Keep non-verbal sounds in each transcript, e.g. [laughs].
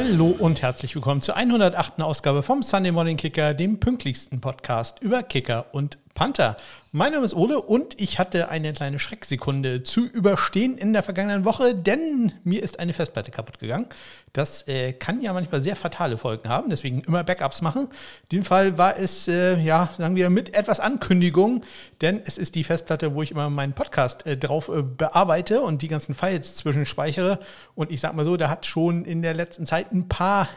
Hallo und herzlich willkommen zur 108. Ausgabe vom Sunday Morning Kicker, dem pünktlichsten Podcast über Kicker und Panther. Mein Name ist Ole und ich hatte eine kleine Schrecksekunde zu überstehen in der vergangenen Woche, denn mir ist eine Festplatte kaputt gegangen. Das äh, kann ja manchmal sehr fatale Folgen haben, deswegen immer Backups machen. In dem Fall war es, äh, ja, sagen wir, mit etwas Ankündigung, denn es ist die Festplatte, wo ich immer meinen Podcast äh, drauf äh, bearbeite und die ganzen Files zwischenspeichere. Und ich sag mal so, da hat schon in der letzten Zeit ein paar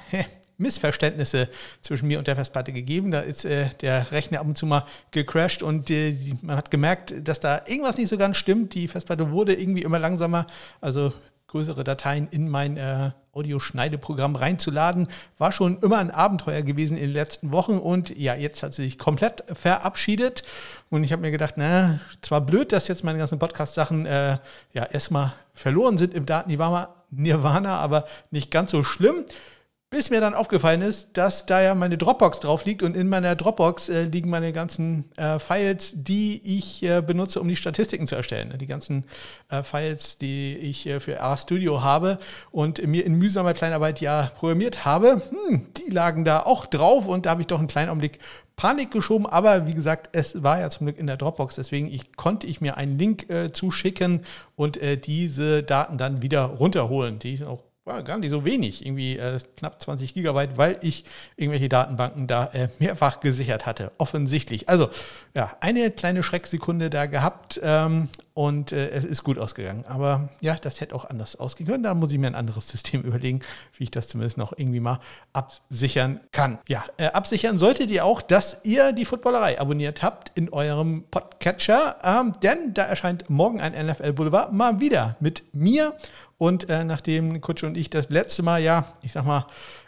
Missverständnisse zwischen mir und der Festplatte gegeben. Da ist äh, der Rechner ab und zu mal gecrashed und äh, die, man hat gemerkt, dass da irgendwas nicht so ganz stimmt. Die Festplatte wurde irgendwie immer langsamer. Also größere Dateien in mein äh, Audioschneideprogramm reinzuladen, war schon immer ein Abenteuer gewesen in den letzten Wochen und ja, jetzt hat sie sich komplett verabschiedet und ich habe mir gedacht, na, zwar blöd, dass jetzt meine ganzen Podcast-Sachen äh, ja erstmal verloren sind im Daten-Nirvana, aber nicht ganz so schlimm. Bis mir dann aufgefallen ist, dass da ja meine Dropbox drauf liegt und in meiner Dropbox äh, liegen meine ganzen äh, Files, die ich äh, benutze, um die Statistiken zu erstellen. Die ganzen äh, Files, die ich äh, für RStudio habe und mir in mühsamer Kleinarbeit ja programmiert habe, hm, die lagen da auch drauf und da habe ich doch einen kleinen Augenblick Panik geschoben, aber wie gesagt, es war ja zum Glück in der Dropbox, deswegen ich, konnte ich mir einen Link äh, zuschicken und diese Daten dann wieder runterholen, die ich auch war gar nicht so wenig, irgendwie äh, knapp 20 Gigabyte, weil ich irgendwelche Datenbanken da äh, mehrfach gesichert hatte, offensichtlich. Also ja, eine kleine Schrecksekunde da gehabt ähm, und äh, es ist gut ausgegangen. Aber ja, das hätte auch anders ausgehen können. Da muss ich mir ein anderes System [laughs] überlegen, wie ich das zumindest noch irgendwie mal absichern kann. Ja, äh, absichern solltet ihr auch, dass ihr die Footballerei abonniert habt in eurem Podcatcher, ähm, denn da erscheint morgen ein NFL Boulevard mal wieder mit mir und äh, nachdem Kutsche und ich das letzte Mal, ja, ich sag mal,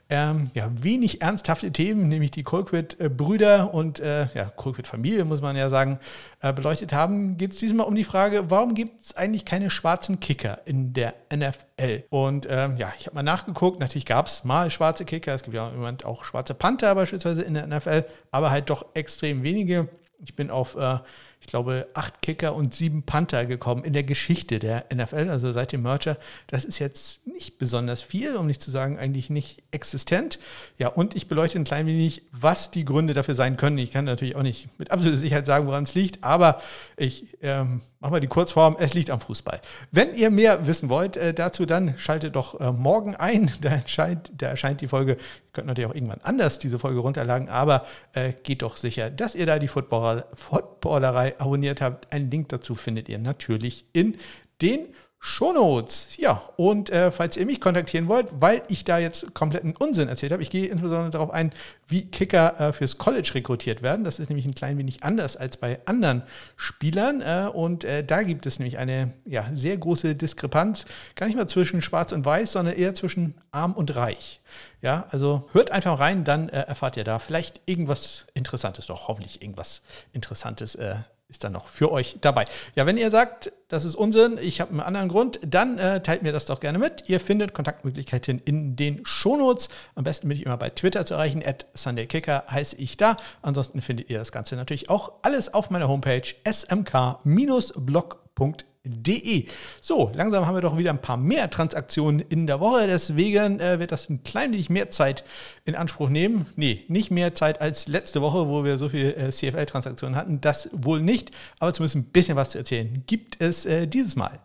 ähm, ja, wenig ernsthafte Themen, nämlich die Colquitt-Brüder und äh, ja, Colquitt-Familie, muss man ja sagen, äh, beleuchtet haben, geht es diesmal um die Frage, warum gibt es eigentlich keine schwarzen Kicker in der NFL? Und ähm, ja, ich habe mal nachgeguckt, natürlich gab es mal schwarze Kicker, es gibt ja Moment auch schwarze Panther beispielsweise in der NFL, aber halt doch extrem wenige. Ich bin auf äh, ich glaube, acht Kicker und sieben Panther gekommen in der Geschichte der NFL, also seit dem Merger. Das ist jetzt nicht besonders viel, um nicht zu sagen, eigentlich nicht existent. Ja, und ich beleuchte ein klein wenig, was die Gründe dafür sein können. Ich kann natürlich auch nicht mit absoluter Sicherheit sagen, woran es liegt, aber ich ähm, mache mal die Kurzform, es liegt am Fußball. Wenn ihr mehr wissen wollt äh, dazu, dann schaltet doch äh, morgen ein. [laughs] Da erscheint, da erscheint die Folge. Ihr könnt natürlich auch irgendwann anders diese Folge runterladen, aber äh, geht doch sicher, dass ihr da die Footballer, Footballerei abonniert habt. Einen Link dazu findet ihr natürlich in den Shownotes. Ja, und äh, falls ihr mich kontaktieren wollt, weil ich da jetzt kompletten Unsinn erzählt habe, ich gehe insbesondere darauf ein, wie Kicker äh, fürs College rekrutiert werden. Das ist nämlich ein klein wenig anders als bei anderen Spielern. Äh, und äh, da gibt es nämlich eine ja, sehr große Diskrepanz, gar nicht mal zwischen Schwarz und Weiß, sondern eher zwischen Arm und Reich. Ja, also hört einfach rein, dann äh, erfahrt ihr da vielleicht irgendwas Interessantes, doch hoffentlich irgendwas Interessantes äh, ist dann noch für euch dabei. Ja, wenn ihr sagt, das ist Unsinn, ich habe einen anderen Grund, dann äh, teilt mir das doch gerne mit. Ihr findet Kontaktmöglichkeiten in den Shownotes. Am besten bin ich immer bei Twitter zu erreichen. At SundayKicker heiße ich da. Ansonsten findet ihr das Ganze natürlich auch alles auf meiner Homepage smk-blog.de De. So, langsam haben wir doch wieder ein paar mehr Transaktionen in der Woche. Deswegen äh, wird das ein klein wenig mehr Zeit in Anspruch nehmen. Nee, nicht mehr Zeit als letzte Woche, wo wir so viele äh, CFL-Transaktionen hatten. Das wohl nicht, aber zumindest ein bisschen was zu erzählen gibt es äh, dieses Mal.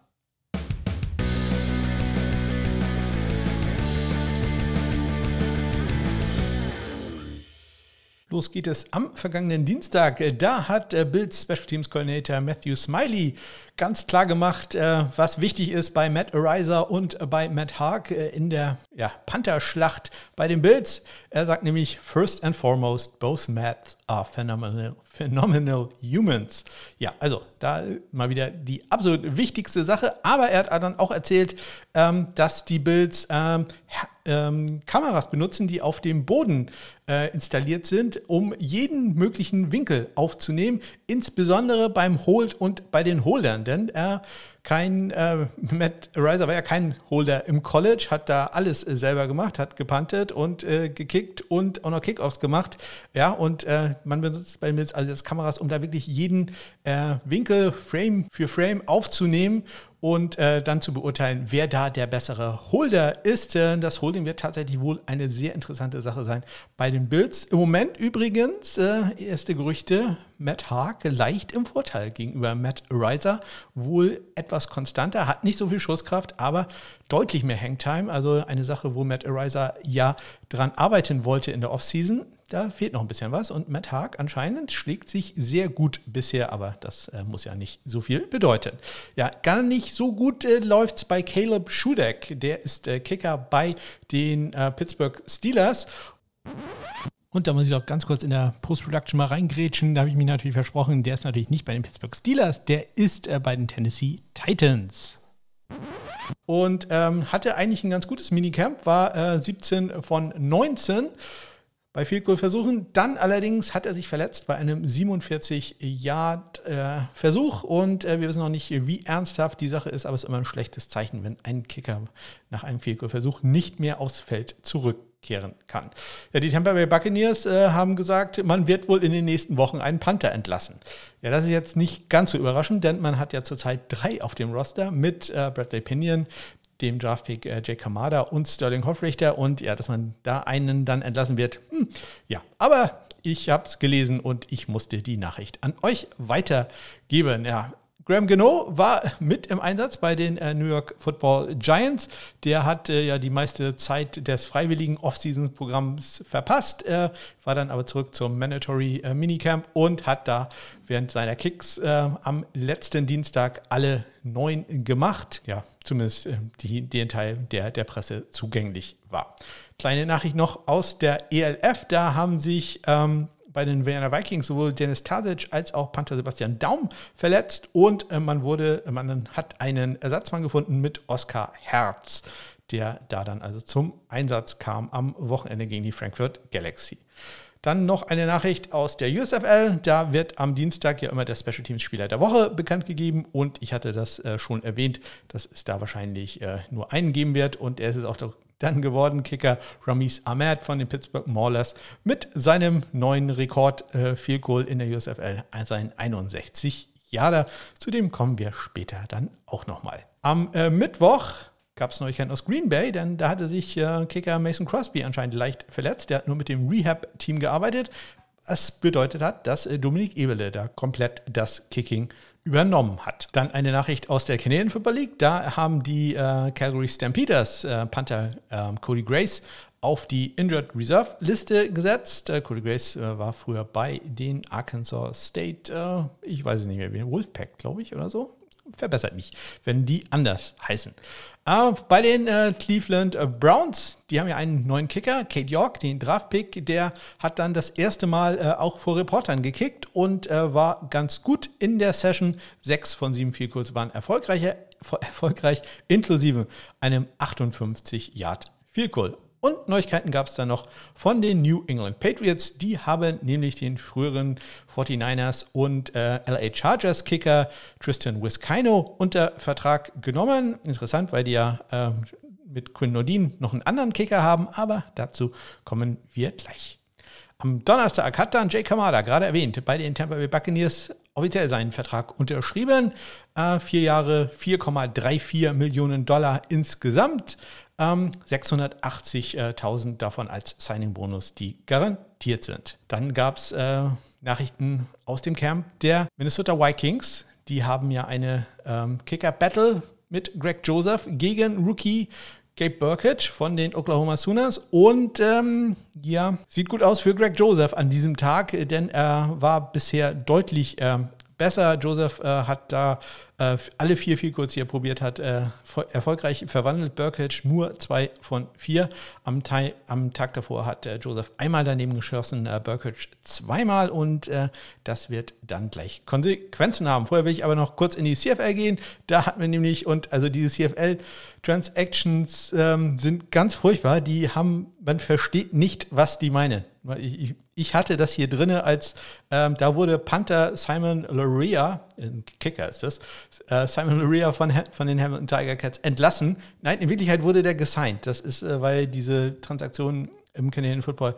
Los geht es am vergangenen Dienstag. Da hat Bills Special Teams Coordinator Matthew Smiley ganz klar gemacht, äh, was wichtig ist bei Matt Ariza und bei Matt Haag äh, in der ja, Panther-Schlacht bei den Bills. Er sagt nämlich, first and foremost, both Mats are phenomenal, phenomenal humans. Ja, also da mal wieder die absolut wichtigste Sache. Aber er hat dann auch erzählt, ähm, dass die Bills ähm, ähm, Kameras benutzen, die auf dem Boden äh, installiert sind, um jeden möglichen Winkel aufzunehmen, insbesondere beim Hold und bei den Holdern denn er kein, äh, Matt Riser war ja kein Holder im College, hat da alles äh, selber gemacht, hat gepantet und äh, gekickt und auch noch Kickoffs gemacht. Ja, und äh, man benutzt bei Mills also jetzt Kameras, um da wirklich jeden äh, Winkel Frame für Frame aufzunehmen und äh, dann zu beurteilen, wer da der bessere Holder ist. Äh, das Holding wird tatsächlich wohl eine sehr interessante Sache sein bei den Bills. Im Moment übrigens, äh, erste Gerüchte, Matt Haag leicht im Vorteil gegenüber Matt Riser. Wohl etwas konstanter, hat nicht so viel Schusskraft, aber deutlich mehr Hangtime. Also eine Sache, wo Matt Riser ja dran arbeiten wollte in der Offseason da fehlt noch ein bisschen was. Und Matt Haag anscheinend schlägt sich sehr gut bisher, aber das äh, muss ja nicht so viel bedeuten. Ja, gar nicht so gut äh, läuft es bei Caleb Schudeck. Der ist äh, Kicker bei den äh, Pittsburgh Steelers. Und da muss ich auch ganz kurz in der Post-Production mal reingrätschen. Da habe ich mich natürlich versprochen, der ist natürlich nicht bei den Pittsburgh Steelers, der ist äh, bei den Tennessee Titans. Und ähm, hatte eigentlich ein ganz gutes Minicamp, war 17 äh, von 19 bei Field Goal Versuchen. Dann allerdings hat er sich verletzt bei einem 47 Yard äh, Versuch und äh, wir wissen noch nicht, wie ernsthaft die Sache ist, aber es ist immer ein schlechtes Zeichen, wenn ein Kicker nach einem Field Goal Versuch nicht mehr aufs Feld zurückkehren kann. Ja, die Tampa Bay Buccaneers äh, haben gesagt, man wird wohl in den nächsten Wochen einen Panther entlassen. Ja, das ist jetzt nicht ganz so überraschend, denn man hat ja zurzeit drei auf dem Roster mit äh, Bradley Pinion, dem Draftpick äh, Jake Kamada und Sterling Hoffrichter und ja, dass man da einen dann entlassen wird. Hm, ja, aber ich habe es gelesen und ich musste die Nachricht an euch weitergeben. Ja, Graham Gano war mit im Einsatz bei den äh, New York Football Giants. Der hat äh, ja die meiste Zeit des freiwilligen Off-Season-Programms verpasst, äh, war dann aber zurück zum Mandatory äh, Minicamp und hat da während seiner Kicks äh, am letzten Dienstag alle neun gemacht. Ja, zumindest äh, die, den Teil, der der Presse zugänglich war. Kleine Nachricht noch aus der ELF. Da haben sich ähm, bei den Vienna Vikings sowohl Dennis Tasic als auch Panther Sebastian Daum verletzt und äh, man wurde, man hat einen Ersatzmann gefunden mit Oskar Herz, der da dann also zum Einsatz kam am Wochenende gegen die Frankfurt Galaxy. Dann noch eine Nachricht aus der USFL. Da wird am Dienstag ja immer der Special Teams Spieler der Woche bekannt gegeben und ich hatte das äh, schon erwähnt, dass es da wahrscheinlich äh, nur einen geben wird und er ist es auch dann geworden, Kicker Ramis Ahmed von den Pittsburgh Maulers mit seinem neuen Rekord äh, Goal in der USFL, sein 61 Jahre. Zu dem kommen wir später dann auch nochmal. Am äh, Mittwoch gab es Neuigkeiten aus Green Bay, denn da hatte sich äh, Kicker Mason Crosby anscheinend leicht verletzt. Der hat nur mit dem Rehab-Team gearbeitet. Das bedeutet hat, dass äh, Dominik Ebele da komplett das Kicking übernommen hat. Dann eine Nachricht aus der Canadian Football League. Da haben die äh, Calgary Stampeders äh, Panther äh, Cody Grace auf die Injured Reserve Liste gesetzt. Äh, Cody Grace äh, war früher bei den Arkansas State, äh, ich weiß nicht mehr, Wolfpack, glaube ich, oder so. Verbessert mich, wenn die anders heißen. Uh, bei den äh, Cleveland äh, Browns, die haben ja einen neuen Kicker, Kate York, den Draftpick, der hat dann das erste Mal äh, auch vor Reportern gekickt und äh, war ganz gut in der Session. Sechs von sieben Vielkurs waren erfolgreich, [laughs] erfolgreich, inklusive einem 58 Yard Vielkurs. Und Neuigkeiten gab es dann noch von den New England Patriots. Die haben nämlich den früheren 49ers und äh, LA Chargers Kicker Tristan Wiskino unter Vertrag genommen. Interessant, weil die ja äh, mit Quinn Nordin noch einen anderen Kicker haben, aber dazu kommen wir gleich. Am Donnerstag hat dann Jay Kamada, gerade erwähnt, bei den Tampa Bay Buccaneers offiziell seinen Vertrag unterschrieben. Äh, vier Jahre, 4,34 Millionen Dollar insgesamt. Ähm, 680.000 davon als Signing-Bonus, die garantiert sind. Dann gab es äh, Nachrichten aus dem Camp der Minnesota Vikings. Die haben ja eine ähm, Kicker-Battle mit Greg Joseph gegen Rookie Gabe Burkett von den Oklahoma Sooners. Und ähm, ja, sieht gut aus für Greg Joseph an diesem Tag, denn er war bisher deutlich äh, besser. Joseph äh, hat da äh, alle vier Vielkurz, die er probiert hat, äh, erfolgreich verwandelt. Burkett nur zwei von vier. Am, am Tag davor hat äh, Joseph einmal daneben geschossen, äh, Burkett zweimal und äh, das wird dann gleich Konsequenzen haben. Vorher will ich aber noch kurz in die CFL gehen. Da hatten wir nämlich, und also diese CFL-Transactions ähm, sind ganz furchtbar. Die haben, man versteht nicht, was die meinen. Ich, ich, Ich hatte das hier drin als, ähm, da wurde Panther Simon Loria, ein Kicker ist das, äh, Simon Loria von, von den Hamilton Tiger Cats entlassen. Nein, in Wirklichkeit wurde der gesigned. Das ist, äh, weil diese Transaktion im Canadian Football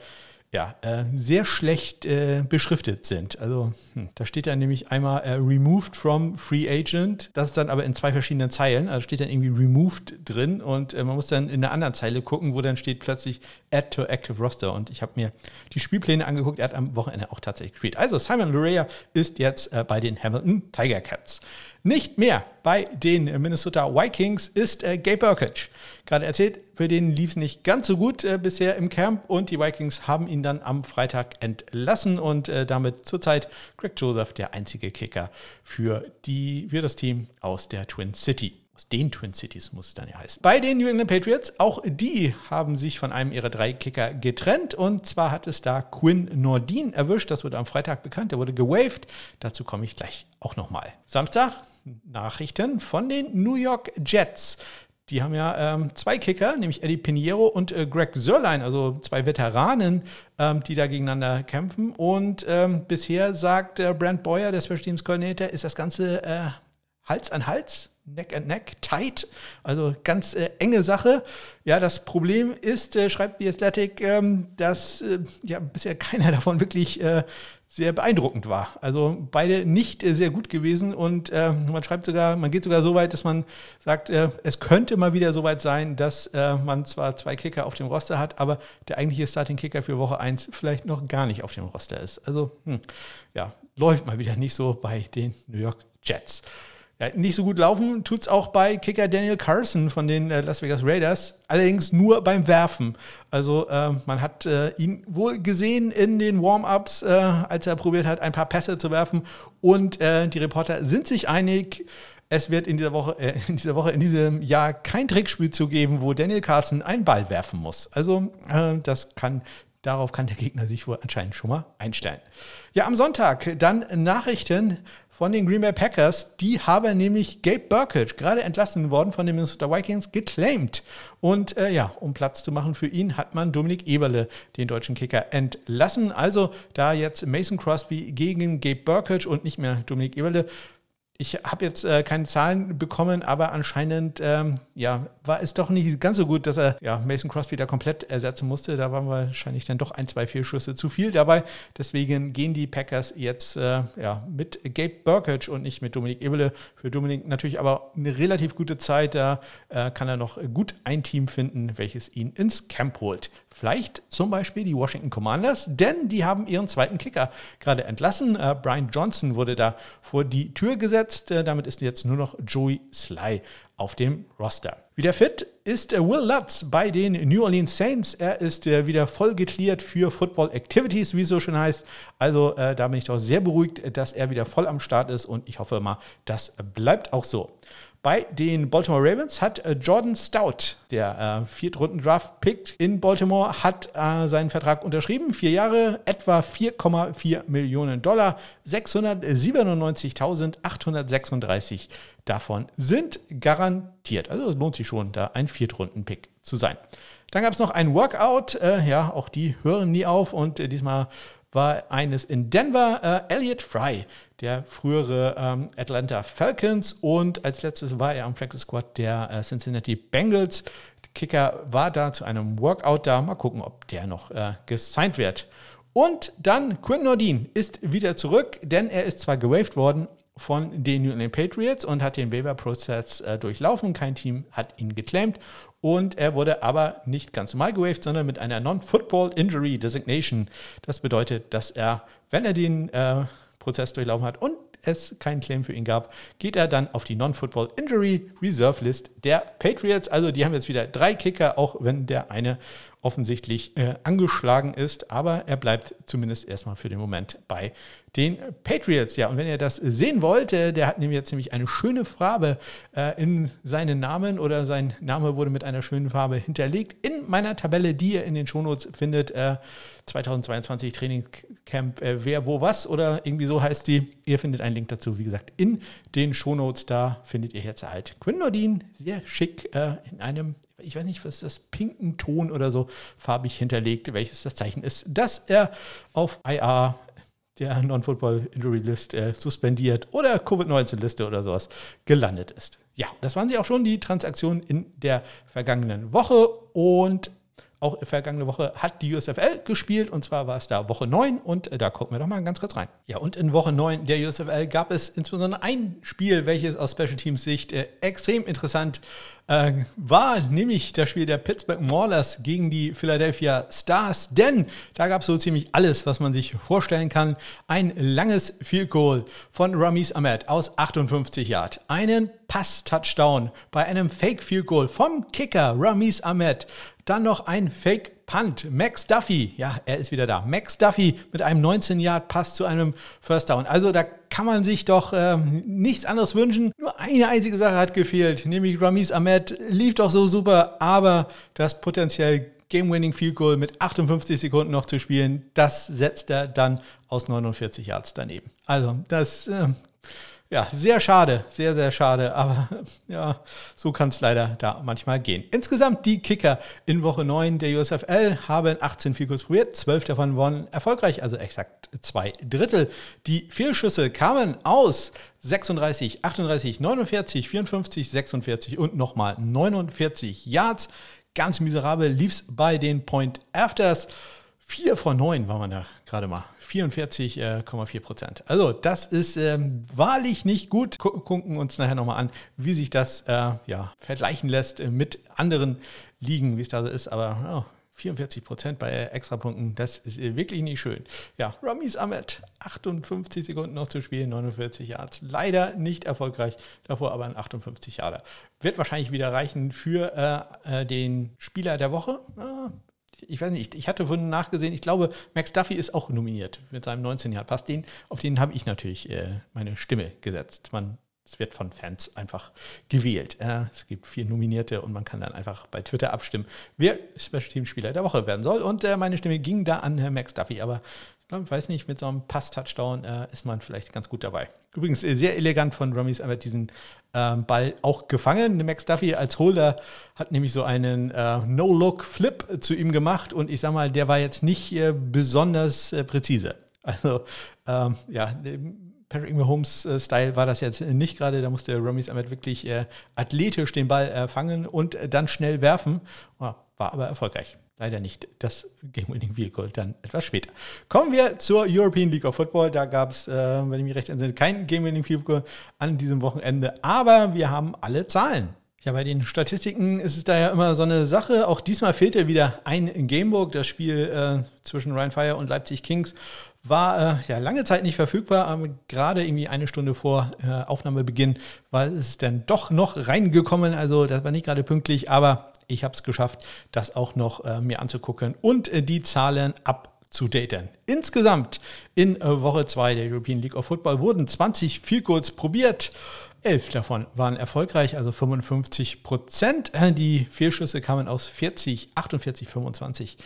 ja, äh, sehr schlecht äh, beschriftet sind. Also hm, da steht dann nämlich einmal äh, removed from free agent, das ist dann aber in zwei verschiedenen Zeilen, also steht dann irgendwie removed drin und äh, man muss dann in einer anderen Zeile gucken, wo dann steht plötzlich add to active roster und ich habe mir die Spielpläne angeguckt, er hat am Wochenende auch tatsächlich gespielt. Also Simon Lurea ist jetzt äh, bei den Hamilton Tiger Cats. Nicht mehr bei den Minnesota Vikings ist äh, Gabe Burkage. Gerade erzählt, für den lief es nicht ganz so gut äh, bisher im Camp und die Vikings haben ihn dann am Freitag entlassen und äh, damit zurzeit Greg Joseph der einzige Kicker für, die, für das Team aus der Twin City. Aus den Twin Cities muss es dann ja heißen. Bei den New England Patriots, auch die haben sich von einem ihrer drei Kicker getrennt. Und zwar hat es da Quinn Nordin erwischt. Das wurde am Freitag bekannt. Der wurde gewaved. Dazu komme ich gleich auch nochmal. Samstag Nachrichten von den New York Jets. Die haben ja ähm, zwei Kicker, nämlich Eddie Pinheiro und äh, Greg Sörlein, also zwei Veteranen, ähm, die da gegeneinander kämpfen. Und ähm, bisher sagt äh, Brent Boyer, der Special Teams Coordinator, ist das Ganze äh, Hals an Hals, Neck an Neck, tight, also ganz äh, enge Sache. Ja, das Problem ist, äh, schreibt die Athletic, ähm, dass äh, ja bisher keiner [laughs] davon wirklich sehr beeindruckend war. Also beide nicht äh, sehr gut gewesen und äh, man schreibt sogar, man geht sogar so weit, dass man sagt, äh, es könnte mal wieder so weit sein, dass äh, man zwar zwei Kicker auf dem Roster hat, aber der eigentliche Starting-Kicker für Woche 1 vielleicht noch gar nicht auf dem Roster ist. Also hm, ja, läuft mal wieder nicht so bei den New York Jets. Ja, nicht so gut laufen tut es auch bei Kicker Daniel Carson von den äh, Las Vegas Raiders, allerdings nur beim Werfen. Also äh, man hat äh, ihn wohl gesehen in den Warm-ups, äh, als er probiert hat, ein paar Pässe zu werfen. Und äh, die Reporter sind sich einig, es wird in dieser Woche, äh, in dieser Woche, in diesem Jahr kein Trickspiel zu geben, wo Daniel Carson einen Ball werfen muss. Also das kann Darauf kann der Gegner sich wohl anscheinend schon mal einstellen. Ja, am Sonntag dann Nachrichten von den Green Bay Packers. Die haben nämlich Gabe Burkett, gerade entlassen worden von den Minnesota Vikings, geclaimed. Und äh, ja, um Platz zu machen für ihn, hat man Dominik Eberle, den deutschen Kicker, entlassen. Also da jetzt Mason Crosby gegen Gabe Burkett und nicht mehr Dominik Eberle ich habe jetzt äh, keine Zahlen bekommen, aber anscheinend ähm, ja, war es doch nicht ganz so gut, dass er ja, Mason Crosby da komplett ersetzen musste. Da waren wahrscheinlich dann doch ein, zwei, vier Schüsse zu viel dabei. Deswegen gehen die Packers jetzt äh, ja, mit Gabe Burkage und nicht mit Dominik Ebele. Für Dominik natürlich aber eine relativ gute Zeit. Da äh, kann er noch gut ein Team finden, welches ihn ins Camp holt. Vielleicht zum Beispiel die Washington Commanders, denn die haben ihren zweiten Kicker gerade entlassen. Äh, Brian Johnson wurde da vor die Tür gesetzt. Äh, damit ist jetzt nur noch Joey Sly auf dem Roster. Wieder fit ist äh, Will Lutz bei den New Orleans Saints. Er ist äh, wieder voll geklärt für Football Activities, wie es so schön heißt. Also äh, da bin ich doch sehr beruhigt, dass er wieder voll am Start ist und ich hoffe mal, das bleibt auch so. Bei den Baltimore Ravens hat äh, Jordan Stout, der äh, Viertrunden-Draft-Pick in Baltimore, hat äh, seinen Vertrag unterschrieben. Vier Jahre, etwa 4,4 Millionen Dollar, 697.836 davon sind garantiert. Also es lohnt sich schon, da ein Viertrunden-Pick zu sein. Dann gab es noch ein Workout. Äh, ja, auch die hören nie auf und äh, diesmal war eines in Denver. Äh, Elliot Fry, der frühere ähm, Atlanta Falcons und als letztes war er am Practice Squad der äh, Cincinnati Bengals. Der Kicker war da zu einem Workout da. Mal gucken, ob der noch äh, gesigned wird. Und dann Quinn Nordin ist wieder zurück, denn er ist zwar gewaved worden von den New England Patriots und hat den Waiver-Prozess äh, durchlaufen. Kein Team hat ihn geclaimed und er wurde aber nicht ganz normal gewaved, sondern mit einer Non-Football Injury Designation. Das bedeutet, dass er, wenn er den äh, Prozess durchlaufen hat und es keinen Claim für ihn gab, geht er dann auf die Non-Football Injury Reserve List der Patriots. Also die haben jetzt wieder drei Kicker, auch wenn der eine offensichtlich äh, angeschlagen ist, aber er bleibt zumindest erstmal für den Moment bei den Patriots. Ja, und wenn ihr das sehen wollt, äh, der hat nämlich jetzt nämlich eine schöne Farbe äh, in seinen Namen oder sein Name wurde mit einer schönen Farbe hinterlegt in meiner Tabelle, die ihr in den Shownotes findet. Äh, 2022 Trainingscamp, äh, wer, wo, was oder irgendwie so heißt die. Ihr findet einen Link dazu, wie gesagt, in den Shownotes. Da findet ihr jetzt halt Quinn Nordin sehr schick äh, in einem ich weiß nicht, was das, pinken Ton oder so farbig hinterlegt, welches das Zeichen ist, dass er auf IA der Non-Football Injury List äh, suspendiert oder Covid-19-Liste oder sowas gelandet ist. Ja, das waren sie auch schon, die Transaktionen in der vergangenen Woche und auch vergangene Woche hat die USFL gespielt und zwar war es da Woche 9 und äh, da gucken wir doch mal ganz kurz rein. Ja, und in Woche 9 der USFL gab es insbesondere ein Spiel, welches aus Special Teams Sicht äh, extrem interessant äh, war, nämlich das Spiel der Pittsburgh Maulers gegen die Philadelphia Stars, denn da gab es so ziemlich alles, was man sich vorstellen kann. Ein langes Field Goal von Ramis Ahmed aus 58 Yard, einen Pass-Touchdown bei einem Fake Field Goal vom Kicker Ramis Ahmed, dann noch ein Fake Punt. Max Duffy, ja, er ist wieder da. Max Duffy mit einem 19-Yard-Pass zu einem First Down. Also da kann man sich doch äh, nichts anderes wünschen. Nur eine einzige Sache hat gefehlt, nämlich Ramis Ahmed lief doch so super, aber das potenziell Game-Winning Field Goal mit 58 Sekunden noch zu spielen, das setzt er dann aus 49 Yards daneben. Also das äh, ja, sehr schade, sehr, sehr schade, aber [laughs] ja, so kann es leider da manchmal gehen. Insgesamt die Kicker in Woche 9 der USFL haben 18 Vielkurs probiert, 12 davon waren erfolgreich, also exakt zwei Drittel. Die Fehlschüsse kamen aus 36, 38, 49, 54, 46 und nochmal 49 Yards. Ganz miserabel lief es bei den Point Afters. Vier von neun war man da gerade mal. 44,4 äh, Prozent. Also das ist ähm, wahrlich nicht gut. Gucken uns nachher nochmal an, wie sich das äh, ja, vergleichen lässt äh, mit anderen Ligen, wie es da so ist. Aber oh, 44 Prozent bei Extrapunkten, das ist äh, wirklich nicht schön. Ja, Ramis Ahmed, 58 Sekunden noch zu spielen, 49 Yards. Leider nicht erfolgreich, davor aber ein 58 Yarder. Wird wahrscheinlich wieder reichen für äh, den Spieler der Woche. Ah, ich weiß nicht, ich hatte vorhin nachgesehen, ich glaube, Max Duffy ist auch nominiert mit seinem 19 Jahr Pass. Den, auf den habe ich natürlich äh, meine Stimme gesetzt. Man, es wird von Fans einfach gewählt. Äh, es gibt vier Nominierte und man kann dann einfach bei Twitter abstimmen, wer Special Team Spieler der Woche werden soll. Und äh, meine Stimme ging da an Max Duffy, aber ich weiß nicht, mit so einem Pass-Touchdown äh, ist man vielleicht ganz gut dabei. Übrigens äh, sehr elegant von Ramis einfach diesen ähm, Ball auch gefangen. Max Duffy als Holder hat nämlich so einen äh, No-Look-Flip zu ihm gemacht und ich sag mal, der war jetzt nicht äh, besonders äh, präzise. [laughs] Also ähm, ja, Patrick Mahomes-Style war das jetzt nicht gerade. Da musste Ramis Ahmed wirklich äh, athletisch den Ball fangen und dann schnell werfen. War aber erfolgreich leider nicht das Game-Winning Vehicle, dann etwas später. Kommen wir zur European League of Football. Da gab es, äh, wenn ich mich recht entsinne, kein Game-Winning Vehicle an diesem Wochenende, aber wir haben alle Zahlen. Ja, bei den Statistiken ist es da ja immer so eine Sache. Auch diesmal fehlte wieder ein Gamebook. Das Spiel äh, zwischen Ryan Fire und Leipzig Kings war äh, ja lange Zeit nicht verfügbar, aber gerade irgendwie eine Stunde vor äh, Aufnahmebeginn war es dann doch noch reingekommen. Also das war nicht gerade pünktlich, aber ich habe es geschafft, das auch noch äh, mir anzugucken und äh, die Zahlen abzudaten. Insgesamt in äh, Woche 2 der European League of Football wurden 20 Vielkurz probiert. Elf davon waren erfolgreich, also 55 Prozent. Äh, die Fehlschüsse kamen aus 40, 48, 25,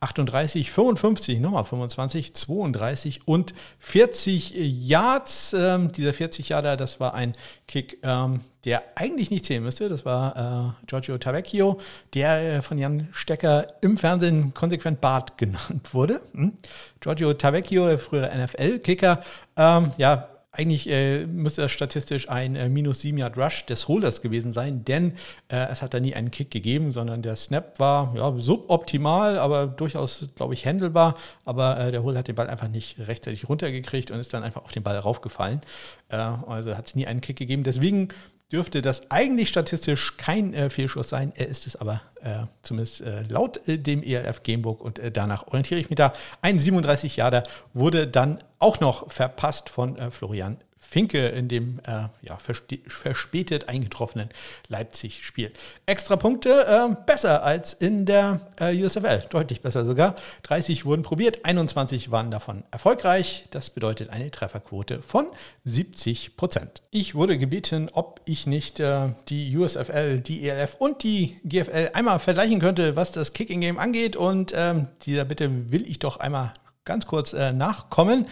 38, 55, nochmal 25, 32 und 40 Yards. Ähm, dieser 40 Yarder, das war ein Kick, ähm, der eigentlich nicht zählen müsste. Das war äh, Giorgio Tavecchio, der äh, von Jan Stecker im Fernsehen konsequent Bart [laughs] genannt wurde. Hm? Giorgio Tavecchio, frühere NFL-Kicker, ähm, ja, eigentlich äh, müsste das statistisch ein äh, minus 7 Yard Rush des Holders gewesen sein, denn äh, es hat da nie einen Kick gegeben, sondern der Snap war ja, suboptimal, aber durchaus, glaube ich, handelbar. Aber äh, der Holder hat den Ball einfach nicht rechtzeitig runtergekriegt und ist dann einfach auf den Ball raufgefallen. Äh, also hat es nie einen Kick gegeben. Deswegen dürfte das eigentlich statistisch kein äh, Fehlschuss sein. Er ist es aber äh, zumindest äh, laut äh, dem ELF Gamebook und äh, danach orientiere ich mich da. Ein 37 Jahre wurde dann auch noch verpasst von äh, Florian Finke in dem äh, ja, verspätet eingetroffenen Leipzig-Spiel. Extra Punkte äh, besser als in der äh, USFL, deutlich besser sogar. 30 wurden probiert, 21 waren davon erfolgreich. Das bedeutet eine Trefferquote von 70 Prozent. Ich wurde gebeten, ob ich nicht äh, die USFL, die ELF und die GFL einmal vergleichen könnte, was das Kicking-Game angeht. Und ähm, dieser Bitte will ich doch einmal ganz kurz äh, nachkommen.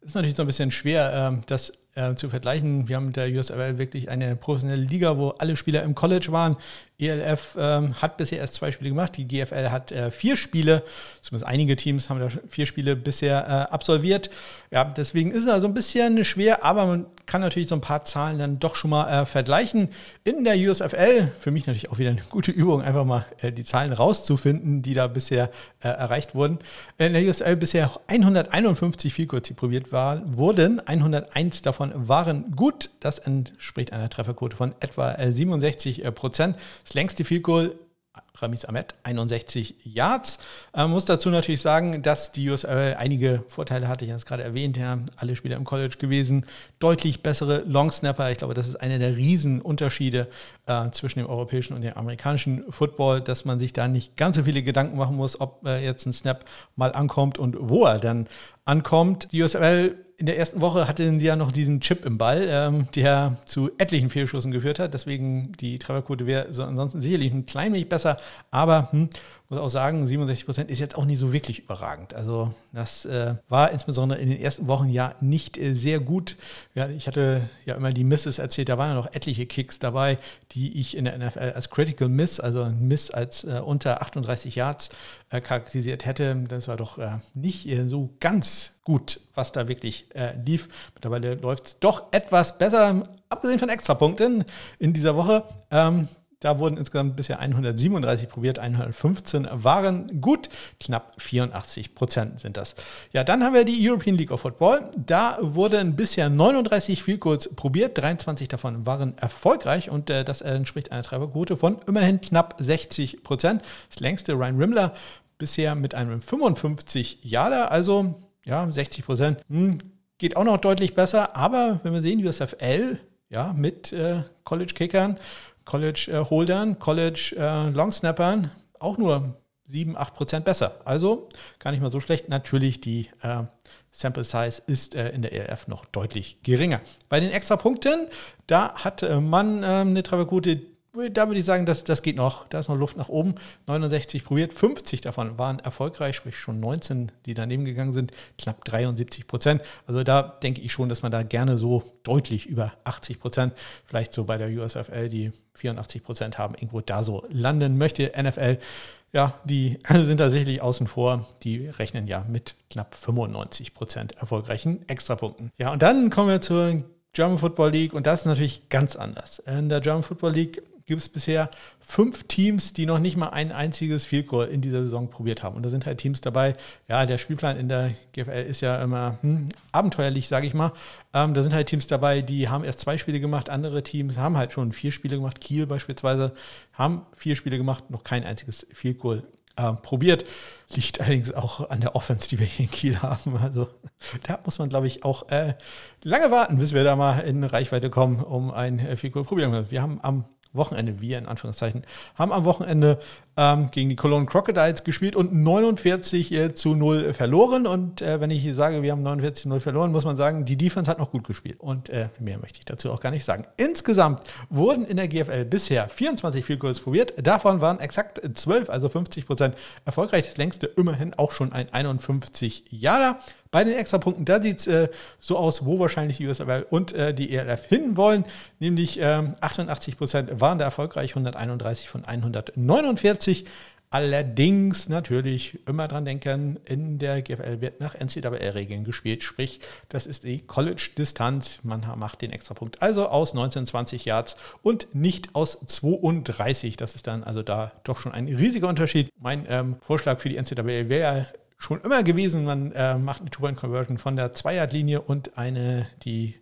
Ist natürlich so ein bisschen schwer, ähm, das äh, zu vergleichen. Wir haben mit der USFL wirklich eine professionelle Liga, wo alle Spieler im College waren. ELF ähm, hat bisher erst zwei Spiele gemacht. Die GFL hat äh, vier Spiele, zumindest einige Teams haben da vier Spiele bisher äh, absolviert. Ja, deswegen ist es also ein bisschen schwer, aber man kann natürlich so ein paar Zahlen dann doch schon mal äh, vergleichen. In der USFL, für mich natürlich auch wieder eine gute Übung, einfach mal äh, die Zahlen rauszufinden, die da bisher äh, erreicht wurden. In der USFL bisher 151 Vielkurz, die probiert war, wurden. 101 davon waren gut. Das entspricht einer Trefferquote von etwa 67 äh, Prozent. Das längste Vielgoal Ramis Ahmed, 61 Yards. Man muss dazu natürlich sagen, dass die USL einige Vorteile hatte. Ich habe es gerade erwähnt, ja, alle Spieler im College gewesen. Deutlich bessere Longsnapper. Ich glaube, das ist einer der Riesenunterschiede äh, zwischen dem europäischen und dem amerikanischen Football, dass man sich da nicht ganz so viele Gedanken machen muss, ob äh, jetzt ein Snap mal ankommt und wo er dann ankommt. Die USL in der ersten Woche hatten sie ja noch diesen Chip im Ball, ähm, der zu etlichen Fehlschüssen geführt hat. Deswegen die Trefferquote wäre so ansonsten sicherlich ein klein wenig besser. Aber hm, muss auch sagen, 67 Prozent ist jetzt auch nicht so wirklich überragend. Also das äh, war insbesondere in den ersten Wochen ja nicht äh, sehr gut. Ja, ich hatte ja immer die Misses erzählt, da waren ja noch etliche Kicks dabei, die ich in der NFL als Critical Miss, also Miss als äh, unter 38 Yards äh, charakterisiert hätte. Das war doch äh, nicht äh, so ganz gut, was da wirklich lief. Mittlerweile läuft es doch etwas besser, abgesehen von Extrapunkten in dieser Woche. Ähm, da wurden insgesamt bisher 137 probiert, 115 waren gut, knapp 84 Prozent sind das. Ja, dann haben wir die European League of Football. Da wurden bisher 39 Vielcodes probiert, 23 davon waren erfolgreich und äh, das entspricht einer Trefferquote von immerhin knapp 60 Prozent. Das längste Ryan Rimmler bisher mit einem 55 Jahre, also ja, 60 Prozent. Hm, geht auch noch deutlich besser, aber wenn wir sehen, USFL, ja, mit äh, College-Kickern College-Holdern, College-Longsnappern auch nur 7, 8 Prozent besser. Also gar nicht mal so schlecht. Natürlich, die äh, Sample Size ist äh, in der ELF noch deutlich geringer. Bei den Extrapunkten, da hat äh, man äh, eine Trefferquote, da würde ich sagen, das, das geht noch. Da ist noch Luft nach oben. 69 probiert, 50 davon waren erfolgreich, sprich schon 19, die daneben gegangen sind, knapp 73 Prozent. Also da denke ich schon, dass man da gerne so deutlich über 80 Prozent, vielleicht so bei der USFL, die 84 Prozent haben, irgendwo da so landen möchte. NFL, ja, die [laughs] sind tatsächlich außen vor. Die rechnen ja mit knapp 95 Prozent erfolgreichen Extrapunkten. Ja, und dann kommen wir zur German Football League und das ist natürlich ganz anders. In der German Football League gibt es bisher fünf Teams, die noch nicht mal ein einziges Field Goal in dieser Saison probiert haben. Und da sind halt Teams dabei. Ja, der Spielplan in der GFL ist ja immer hm, abenteuerlich, sage ich mal. Ähm, da sind halt Teams dabei, die haben erst zwei Spiele gemacht. Andere Teams haben halt schon vier Spiele gemacht. Kiel beispielsweise haben vier Spiele gemacht, noch kein einziges Field Goal äh, probiert. Liegt allerdings auch an der Offense, die wir hier in Kiel haben. Also da muss man, glaube ich, auch äh, lange warten, bis wir da mal in Reichweite kommen, um ein äh, Field Goal probieren. Wir haben am Wochenende, wir in Anführungszeichen, haben am Wochenende ähm, gegen die Cologne Crocodiles gespielt und 49 äh, zu 0 verloren. Und äh, wenn ich sage, wir haben 49 zu 0 verloren, muss man sagen, die Defense hat noch gut gespielt. Und äh, mehr möchte ich dazu auch gar nicht sagen. Insgesamt wurden in der GFL bisher 24 Field Goals probiert. Davon waren exakt 12, also 50 Prozent erfolgreich. Das längste immerhin auch schon ein 51 Jahre. Bei den Extrapunkten, da sieht es äh, so aus, wo wahrscheinlich die USFL und äh, die ELF hinwollen. Nämlich ähm, 88 Prozent waren da erfolgreich, 131 von 149. Allerdings natürlich immer dran denken, in der GFL wird nach NCAA-Regeln gespielt, sprich, das ist die College-Distanz. Man macht den Extrapunkt also aus 19, 20 Yards und nicht aus 32. Das ist dann also da doch schon ein riesiger Unterschied. Mein ähm, Vorschlag für die NCAA wäre schon immer gewesen. Man äh, macht eine Two-Point-Conversion von der 2-Yard-Linie und eine, die,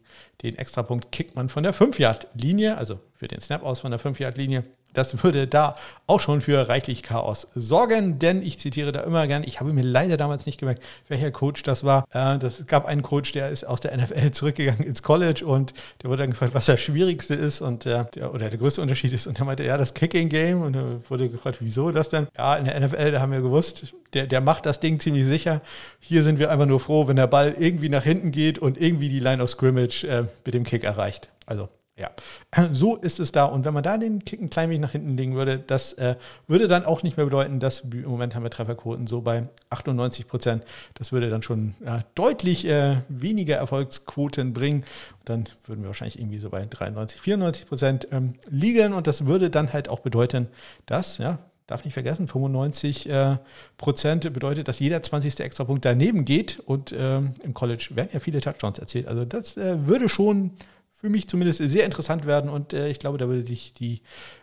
den Extrapunkt kickt man von der 5-Yard-Linie, also für den Snap aus von der 5-Yard-Linie. Das würde da auch schon für reichlich Chaos sorgen, denn ich zitiere da immer gern, ich habe mir leider damals nicht gemerkt, welcher Coach das war. Äh, das gab einen Coach, der ist aus der NFL zurückgegangen ins College und der wurde dann gefragt, was das Schwierigste ist und der, der oder der größte Unterschied ist. Und er meinte, ja, das Kicking Game. Und er wurde gefragt, wieso das denn? Ja, in der NFL, da haben wir gewusst, der, der macht das Ding ziemlich sicher. Hier sind wir einfach nur froh, wenn der Ball irgendwie nach hinten geht und irgendwie die Line of Scrimmage äh, mit dem Kick erreicht. Also Ja, [clears throat] so ist es da. Und wenn man da den Kick ein klein wenig nach hinten legen würde, das äh, würde dann auch nicht mehr bedeuten, dass im Moment haben wir Trefferquoten so bei 98 Prozent. Das würde dann schon ja, deutlich äh, weniger Erfolgsquoten bringen. Und dann würden wir wahrscheinlich irgendwie so bei 93, 94 Prozent ähm, liegen. Und das würde dann halt auch bedeuten, dass, ja, darf nicht vergessen, 95 äh, Prozent bedeutet, dass jeder 20. Extrapunkt daneben geht. Und ähm, im College werden ja viele Touchdowns erzählt. Also das äh, würde schon für mich zumindest sehr interessant werden und äh, ich glaube, da würde sich die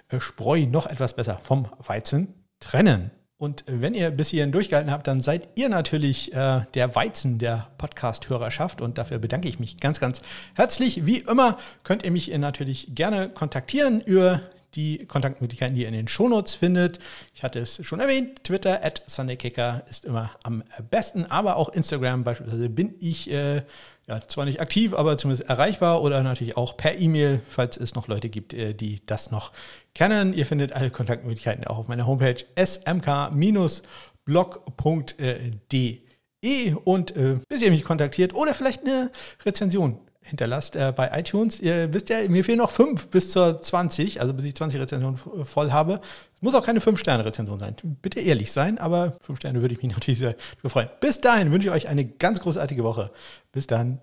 äh, Spreu noch etwas besser vom Weizen trennen. Und wenn ihr bis hierhin durchgehalten habt, dann seid ihr natürlich äh, der Weizen der Podcast-Hörerschaft und dafür bedanke ich mich ganz, ganz herzlich. Wie immer könnt ihr mich natürlich gerne kontaktieren über die Kontaktmöglichkeiten, die ihr in den Shownotes findet. Ich hatte es schon erwähnt, Twitter at SundayKicker ist immer am besten, aber auch Instagram beispielsweise bin ich äh, ja, zwar nicht aktiv, aber zumindest erreichbar oder natürlich auch per E-Mail, falls es noch Leute gibt, äh, die das noch kennen. Ihr findet alle Kontaktmöglichkeiten auch auf meiner Homepage smk-blog.de. Und äh, bis ihr mich kontaktiert oder vielleicht eine Rezension hinterlasst äh, bei iTunes. Ihr wisst ja, mir fehlen noch fünf bis zur 20, also bis ich 20 Rezensionen voll habe. Es muss auch keine 5-Sterne-Rezension sein. Bitte ehrlich sein, aber 5 Sterne würde ich mich [laughs] natürlich sehr freuen. Bis dahin wünsche ich euch eine ganz großartige Woche. Bis dann.